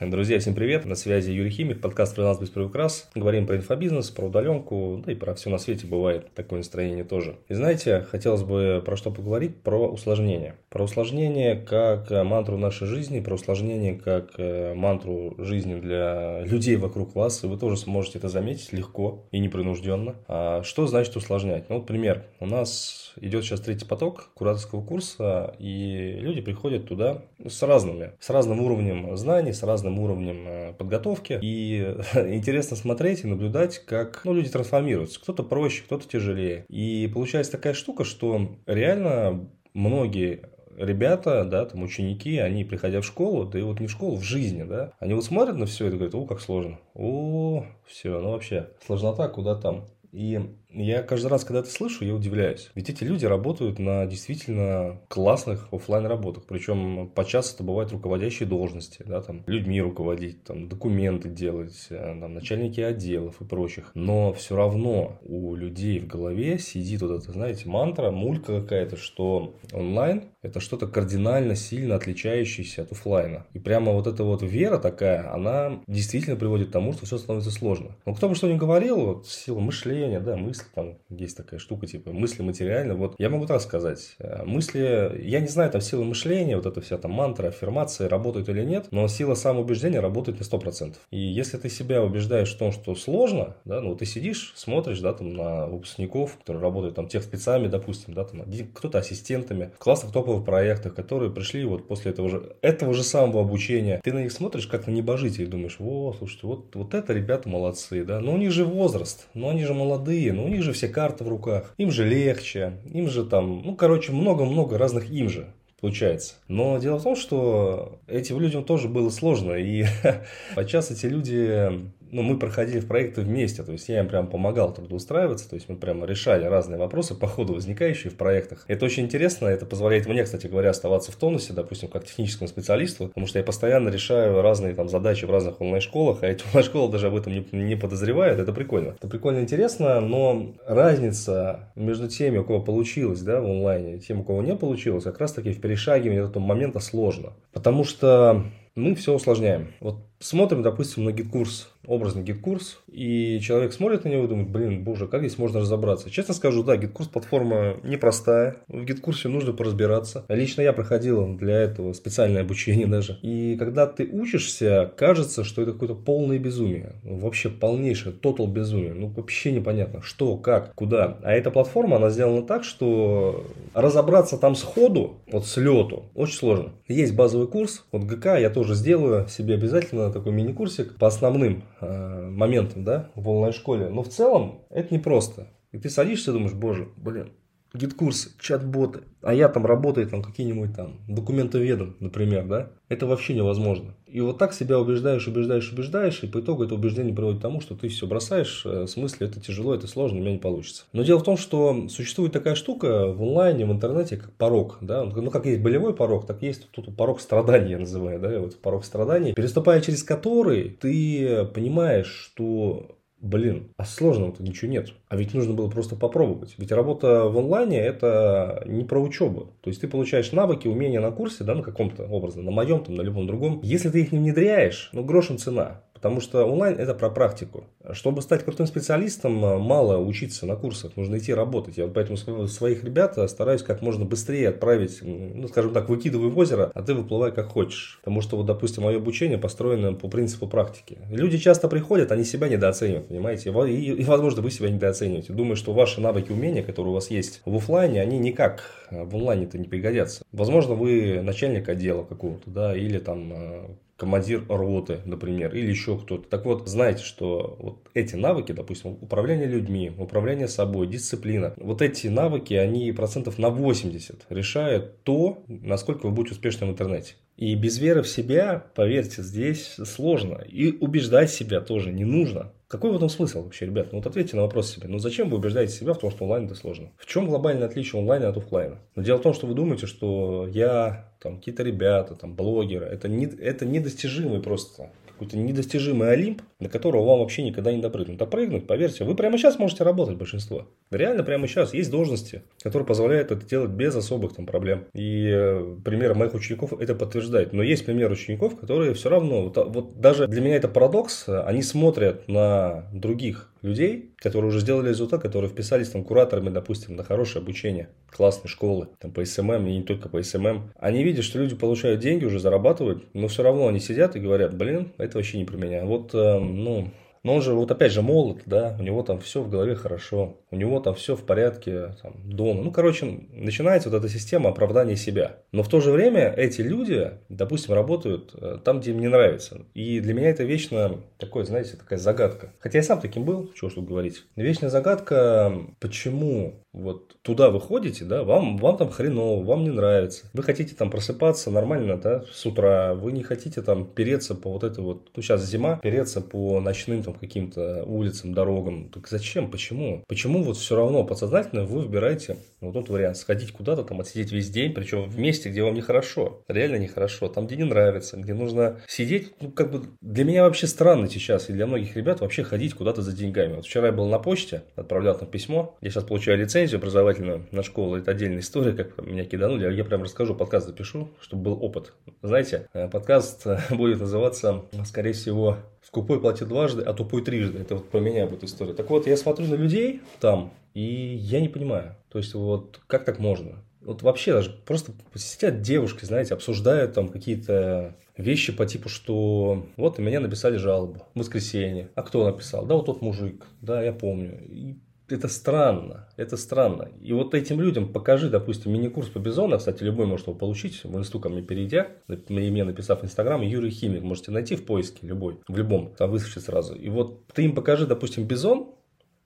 Друзья, всем привет! На связи Юрий Химик, подкаст «Фриланс без приукрас». Говорим про инфобизнес, про удаленку, да и про все на свете бывает такое настроение тоже. И знаете, хотелось бы про что поговорить? Про усложнение. Про усложнение как мантру нашей жизни, про усложнение как э, мантру жизни для людей вокруг вас, и вы тоже сможете это заметить легко и непринужденно. А что значит усложнять? Ну вот пример. У нас идет сейчас третий поток кураторского курса, и люди приходят туда с разными, с разным уровнем знаний, с разным разным уровнем э, подготовки. И интересно смотреть и наблюдать, как ну, люди трансформируются. Кто-то проще, кто-то тяжелее. И получается такая штука, что реально многие ребята, да, там ученики, они, приходя в школу, да и вот не в школу, в жизни, да, они вот смотрят на все и говорят, о, как сложно, о, все, ну вообще, сложнота куда там. И я каждый раз, когда это слышу, я удивляюсь. Ведь эти люди работают на действительно классных офлайн работах. Причем подчас это бывают руководящие должности, да, там, людьми руководить, там, документы делать, э, там, начальники отделов и прочих. Но все равно у людей в голове сидит вот эта, знаете, мантра, мулька какая-то, что онлайн это что-то кардинально сильно отличающееся от офлайна. И прямо вот эта вот вера такая, она действительно приводит к тому, что все становится сложно. Но кто бы что ни говорил, вот сила мышления, да, мысли, там есть такая штука, типа мысли материально. Вот я могу так сказать. Э, мысли, я не знаю, там сила мышления, вот эта вся там мантра, аффирмации работают или нет, но сила самоубеждения работает на 100%. И если ты себя убеждаешь в том, что сложно, да, ну ты сидишь, смотришь, да, там на выпускников, которые работают там тех спецами, допустим, да, там кто-то ассистентами, в классных топовых проектах, которые пришли вот после этого же, этого же самого обучения. Ты на них смотришь как на небожителей, думаешь, о, слушайте, вот, вот это ребята молодцы, да, но у них же возраст, но они же молодые, но у них же все карты в руках, им же легче, им же там, ну, короче, много-много разных им же получается. Но дело в том, что этим людям тоже было сложно, и подчас эти люди ну, мы проходили в проекты вместе, то есть я им прям помогал трудоустраиваться, то есть мы прямо решали разные вопросы по ходу возникающие в проектах. Это очень интересно, это позволяет мне, кстати говоря, оставаться в тонусе, допустим, как техническому специалисту, потому что я постоянно решаю разные там задачи в разных онлайн-школах, а эти онлайн-школы даже об этом не, не подозревают, это прикольно. Это прикольно интересно, но разница между теми, у кого получилось, да, в онлайне, и тем, у кого не получилось, как раз таки в перешагивании этого момента сложно. Потому что мы все усложняем. Вот смотрим, допустим, на GetCourse, образный GetCourse, и человек смотрит на него и думает, блин, боже, как здесь можно разобраться? Честно скажу, да, GetCourse платформа непростая, в GetCourse нужно поразбираться. Лично я проходил для этого специальное обучение даже. И когда ты учишься, кажется, что это какое-то полное безумие. Вообще полнейшее, total безумие. Ну, вообще непонятно, что, как, куда. А эта платформа, она сделана так, что разобраться там сходу, вот с лету, очень сложно. Есть базовый курс, вот ГК я тоже сделаю себе обязательно такой мини-курсик по основным э, моментам, да, в онлайн-школе. Но в целом это непросто. И ты садишься и думаешь, боже, блин, гид-курсы, чат-боты, а я там работаю, там какие-нибудь там документоведом, например, да, это вообще невозможно. И вот так себя убеждаешь, убеждаешь, убеждаешь, и по итогу это убеждение приводит к тому, что ты все бросаешь, э, в смысле это тяжело, это сложно, у меня не получится. Но дело в том, что существует такая штука в онлайне, в интернете, как порог, да, ну как есть болевой порог, так есть тут порог страданий, я называю, да, вот порог страданий, переступая через который ты понимаешь, что блин, а сложного-то ничего нет. А ведь нужно было просто попробовать. Ведь работа в онлайне это не про учебу. То есть ты получаешь навыки, умения на курсе, да, на каком-то образно, на моем, там, на любом другом. Если ты их не внедряешь, ну грошем цена. Потому что онлайн это про практику. Чтобы стать крутым специалистом, мало учиться на курсах, нужно идти работать. Я вот поэтому своих ребят стараюсь как можно быстрее отправить, ну, скажем так, выкидывай в озеро, а ты выплывай как хочешь. Потому что, вот, допустим, мое обучение построено по принципу практики. Люди часто приходят, они себя недооценивают, понимаете? И, и возможно, вы себя недооцениваете. Думаю, что ваши навыки, умения, которые у вас есть в офлайне, они никак в онлайне-то не пригодятся. Возможно, вы начальник отдела какого-то, да, или там э, командир роты, например, или еще кто-то. Так вот, знаете, что вот эти навыки, допустим, управление людьми, управление собой, дисциплина, вот эти навыки, они процентов на 80 решают то, насколько вы будете успешны в интернете. И без веры в себя, поверьте, здесь сложно. И убеждать себя тоже не нужно. Какой в этом смысл вообще, ребят? Ну вот ответьте на вопрос себе. Ну зачем вы убеждаете себя в том, что онлайн это сложно? В чем глобальное отличие онлайна от офлайна? Но дело в том, что вы думаете, что я, там, какие-то ребята, там, блогеры, это, не, это недостижимый просто какой-то недостижимый Олимп, на которого вам вообще никогда не допрыгнуть. Допрыгнуть, поверьте, вы прямо сейчас можете работать большинство. Реально прямо сейчас есть должности, которые позволяют это делать без особых там проблем. И э, пример моих учеников это подтверждает. Но есть пример учеников, которые все равно, вот, вот даже для меня это парадокс, они смотрят на других людей, которые уже сделали результат, которые вписались там кураторами, допустим, на хорошее обучение, классные школы, там по SMM, и не только по SMM. Они видят, что люди получают деньги, уже зарабатывают, но все равно они сидят и говорят, блин, это вообще не про меня. Вот, э, ну, но он же, вот опять же, молод, да, у него там все в голове хорошо, у него там все в порядке, там, дома. Ну, короче, начинается вот эта система оправдания себя. Но в то же время эти люди, допустим, работают э, там, где им не нравится. И для меня это вечно такое, знаете, такая загадка. Хотя я сам таким был, чего что говорить. Вечная загадка, почему вот туда вы ходите, да, вам, вам там хреново, вам не нравится. Вы хотите там просыпаться нормально, да, с утра. Вы не хотите там переться по вот этой вот, ну сейчас зима, переться по ночным там каким-то улицам, дорогам. Так зачем, почему? Почему вот все равно подсознательно вы выбираете вот тот вариант, сходить куда-то там, отсидеть весь день, причем в месте, где вам нехорошо, реально нехорошо, там, где не нравится, где нужно сидеть, ну, как бы для меня вообще странно сейчас и для многих ребят вообще ходить куда-то за деньгами. Вот вчера я был на почте, отправлял там письмо, я сейчас получаю лицензию, образовательную на школу, это отдельная история, как меня киданули. Я прям расскажу, подкаст запишу, чтобы был опыт. Знаете, э, подкаст э, будет называться, скорее всего, «Скупой платит дважды, а тупой трижды». Это вот про меня будет история. Так вот, я смотрю на людей там, и я не понимаю. То есть, вот как так можно? Вот вообще даже просто сидят девушки, знаете, обсуждают там какие-то вещи по типу, что вот меня написали жалобу в воскресенье. А кто написал? Да, вот тот мужик. Да, я помню. И это странно, это странно. И вот этим людям покажи, допустим, мини-курс по бизону, кстати, любой может его получить, в инсту ко мне перейдя, мне написав в инстаграм, Юрий Химик, можете найти в поиске любой, в любом, там выскочит сразу. И вот ты им покажи, допустим, бизон,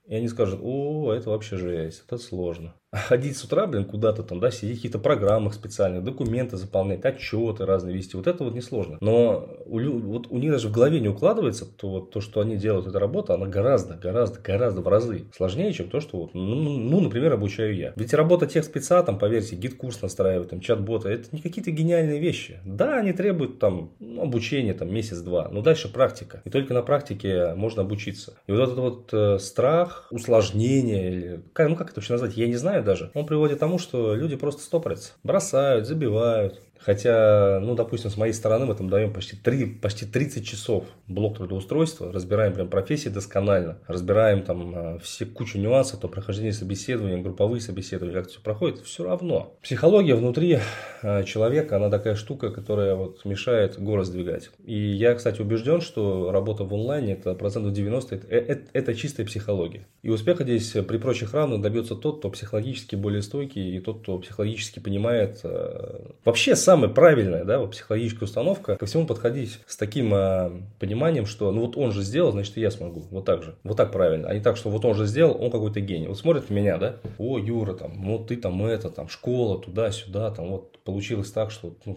и они скажут, о, это вообще жесть, это сложно. А ходить с утра, блин, куда-то там, да, сидеть в каких-то программах специальных, документы заполнять, отчеты разные вести, вот это вот несложно. Но у, вот у них даже в голове не укладывается, то, вот, то, что они делают, эта работа, она гораздо, гораздо, гораздо в разы сложнее, чем то, что, вот, ну, ну, ну например, обучаю я. Ведь работа техспеца, там, поверьте, GetCourse настраивать, там, чат-бота, это не какие-то гениальные вещи. Да, они требуют там ну, обучения, там, месяц-два, но дальше практика. И только на практике можно обучиться. И вот этот вот э, страх, усложнение, или, как, ну, как это вообще назвать, я не знаю, знаю даже, он приводит к тому, что люди просто стопорятся, бросают, забивают, Хотя, ну, допустим, с моей стороны мы там даем почти, 3, почти 30 часов блок трудоустройства, разбираем прям профессии досконально, разбираем там э, все кучу нюансов, то прохождение собеседования, групповые собеседования, как это все проходит, все равно. Психология внутри э, человека, она такая штука, которая вот мешает город сдвигать. И я, кстати, убежден, что работа в онлайне, это процентов 90, это, это, это чистая психология. И успеха здесь при прочих равных добьется тот, кто психологически более стойкий, и тот, кто психологически понимает э, вообще самая правильная, да, вот психологическая установка, ко всему подходить с таким э, пониманием, что ну вот он же сделал, значит и я смогу. Вот так же. Вот так правильно. А не так, что вот он же сделал, он какой-то гений. Вот смотрит на меня, да, о, Юра, там, вот ты там это, там, школа, туда-сюда, там, вот получилось так, что ну,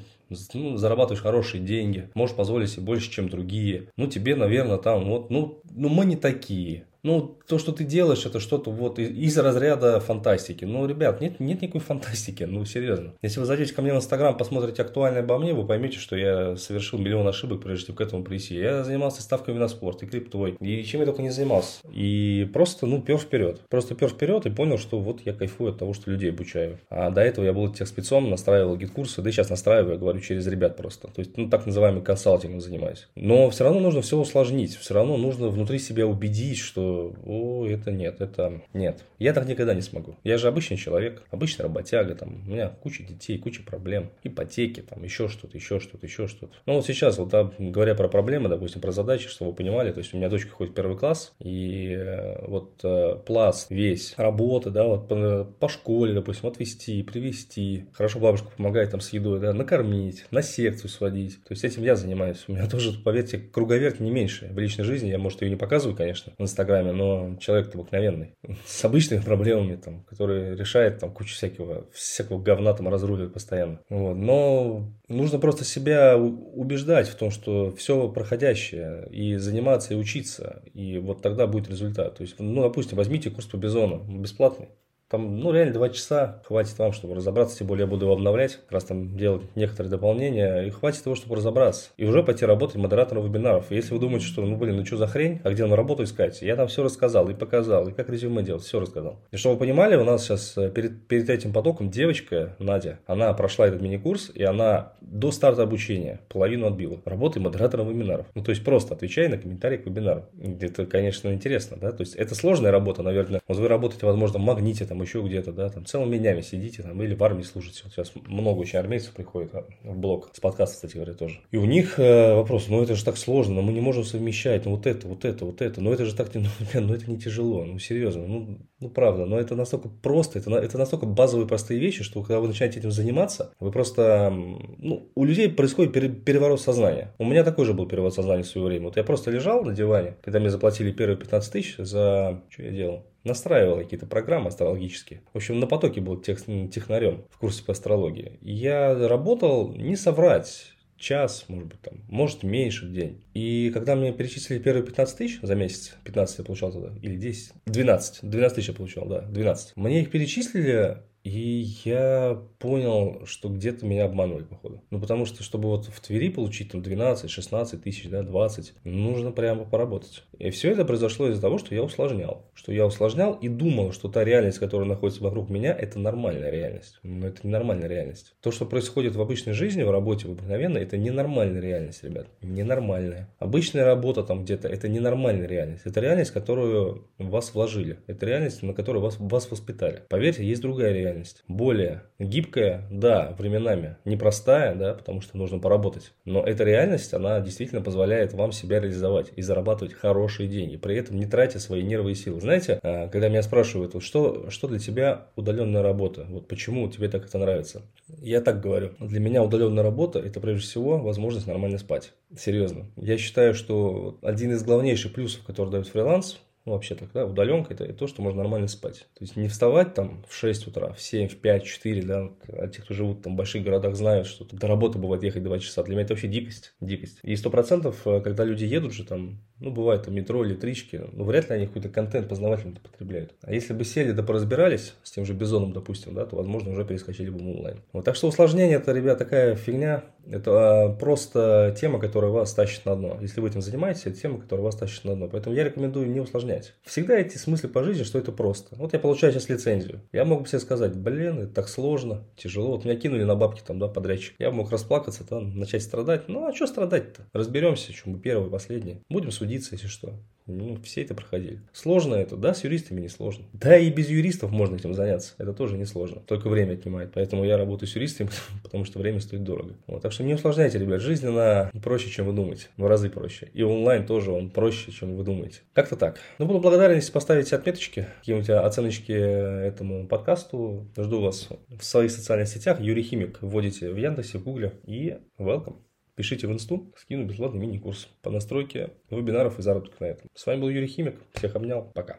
ну, зарабатываешь хорошие деньги, можешь позволить себе больше, чем другие. Ну, тебе, наверное, там, вот, ну, ну мы не такие ну, то, что ты делаешь, это что-то вот из разряда фантастики. Ну, ребят, нет, нет никакой фантастики, ну, серьезно. Если вы зайдете ко мне в Инстаграм, посмотрите актуальное обо мне, вы поймете, что я совершил миллион ошибок, прежде чем к этому прийти. Я занимался ставками на спорт и криптой, и чем я только не занимался. И просто, ну, пер вперед. Просто пер вперед и понял, что вот я кайфую от того, что людей обучаю. А до этого я был тех спецом, настраивал гид-курсы, да и сейчас настраиваю, я говорю, через ребят просто. То есть, ну, так называемый консалтингом занимаюсь. Но все равно нужно все усложнить, все равно нужно внутри себя убедить, что о, это нет, это нет. Я так никогда не смогу. Я же обычный человек, обычный работяга, там, у меня куча детей, куча проблем, ипотеки, там, еще что-то, еще что-то, еще что-то. Ну, вот сейчас, вот, да, говоря про проблемы, допустим, про задачи, чтобы вы понимали, то есть у меня дочка ходит в первый класс, и э, вот э, пласт весь работы, да, вот по, по школе, допустим, отвезти, привезти, хорошо бабушка помогает там с едой, да, накормить, на секцию сводить, то есть этим я занимаюсь. У меня тоже, поверьте, круговерт не меньше в личной жизни, я, может, ее не показываю, конечно, в Инстаграме, но человек обыкновенный, с обычными проблемами, там, который решает там кучу всякого, всякого говна там разруливает постоянно. Вот. Но нужно просто себя убеждать в том, что все проходящее, и заниматься, и учиться, и вот тогда будет результат. То есть, ну, допустим, возьмите курс по бизону, бесплатный. Там, ну, реально два часа хватит вам, чтобы разобраться, тем более я буду его обновлять, раз там делать некоторые дополнения, и хватит того, чтобы разобраться. И уже пойти работать модератором вебинаров. И если вы думаете, что, ну, блин, ну что за хрень, а где на работу искать? Я там все рассказал и показал, и как резюме делать, все рассказал. И чтобы вы понимали, у нас сейчас э, перед, перед этим потоком девочка, Надя, она прошла этот мини-курс, и она до старта обучения половину отбила. Работай модератором вебинаров. Ну, то есть просто отвечай на комментарии к вебинару. Это, конечно, интересно, да, то есть это сложная работа, наверное. Вот вы работаете, возможно, в магните, там еще где-то, да, там целыми днями сидите там или в армии служите. Вот сейчас много очень армейцев приходит а, в блог, с подкаста, кстати говоря, тоже. И у них э, вопрос, ну это же так сложно, но мы не можем совмещать, ну вот это, вот это, вот это, ну это же так, ну, ну это не тяжело, ну серьезно, ну, ну правда, но это настолько просто, это, это настолько базовые простые вещи, что когда вы начинаете этим заниматься, вы просто, ну, у людей происходит переворот сознания. У меня такой же был переворот сознания в свое время. Вот я просто лежал на диване, когда мне заплатили первые 15 тысяч за... Что я делал? Настраивал какие-то программы астрологические. В общем, на потоке был тех, технарем в курсе по астрологии. Я работал, не соврать, час, может быть, там, может, меньше в день. И когда мне перечислили первые 15 тысяч за месяц, 15 я получал тогда, или 10, 12, 12 тысяч я получал, да, 12. Мне их перечислили и я понял, что где-то меня обманывали, походу. Ну, потому что, чтобы вот в Твери получить там 12, 16 тысяч, да, 20, нужно прямо поработать. И все это произошло из-за того, что я усложнял. Что я усложнял и думал, что та реальность, которая находится вокруг меня, это нормальная реальность. Но это не нормальная реальность. То, что происходит в обычной жизни, в работе, в обыкновенной, это ненормальная реальность, ребят. Ненормальная. Обычная работа там где-то, это ненормальная реальность. Это реальность, которую вас вложили. Это реальность, на которую вас, вас воспитали. Поверьте, есть другая реальность реальность. Более гибкая, да, временами, непростая, да, потому что нужно поработать. Но эта реальность, она действительно позволяет вам себя реализовать и зарабатывать хорошие деньги, при этом не тратя свои нервы и силы. Знаете, а, когда меня спрашивают, что, что для тебя удаленная работа, вот почему тебе так это нравится? Я так говорю, для меня удаленная работа – это прежде всего возможность нормально спать. Серьезно. Я считаю, что один из главнейших плюсов, который дает фриланс, ну, вообще так, да, удаленка это то, что можно нормально спать. То есть не вставать там в 6 утра, в 7, в 5, 4, да, а те, кто живут там в больших городах, знают, что до работы бывает ехать 2 часа. Для меня это вообще дикость, дикость. И сто процентов, э, когда люди едут же там, ну, бывает там метро, электрички, ну, вряд ли они какой-то контент познавательный потребляют. А если бы сели да поразбирались с тем же Бизоном, допустим, да, то, возможно, уже перескочили бы в онлайн. Вот, так что усложнение это, ребят, такая фигня, это а, просто тема, которая вас тащит на дно. Если вы этим занимаетесь, это тема, которая вас тащит на дно. Поэтому я рекомендую не усложнять. Всегда эти смыслы по жизни, что это просто. Вот я получаю сейчас лицензию. Я мог бы себе сказать, блин, это так сложно, тяжело. Вот меня кинули на бабки там, да, подрядчик. Я мог расплакаться, там, начать страдать. Ну, а что страдать-то? Разберемся, что мы первые, последние. Будем судиться, если что. Ну, все это проходили. Сложно это, да, с юристами не сложно. Да и без юристов можно этим заняться. Это тоже не сложно. Только время отнимает. Поэтому я работаю с юристами, потому что время стоит дорого. Вот, так что не усложняйте, ребят. Жизнь, она проще, чем вы думаете. В разы проще. И онлайн тоже он проще, чем вы думаете. Как-то так. Ну, буду благодарен, если поставите отметочки, какие-нибудь оценочки этому подкасту. Жду вас в своих социальных сетях. Юрий Химик вводите в Яндексе, в Гугле. И welcome. Пишите в инсту, скину бесплатный мини-курс по настройке вебинаров и заработка на этом. С вами был Юрий Химик. Всех обнял. Пока.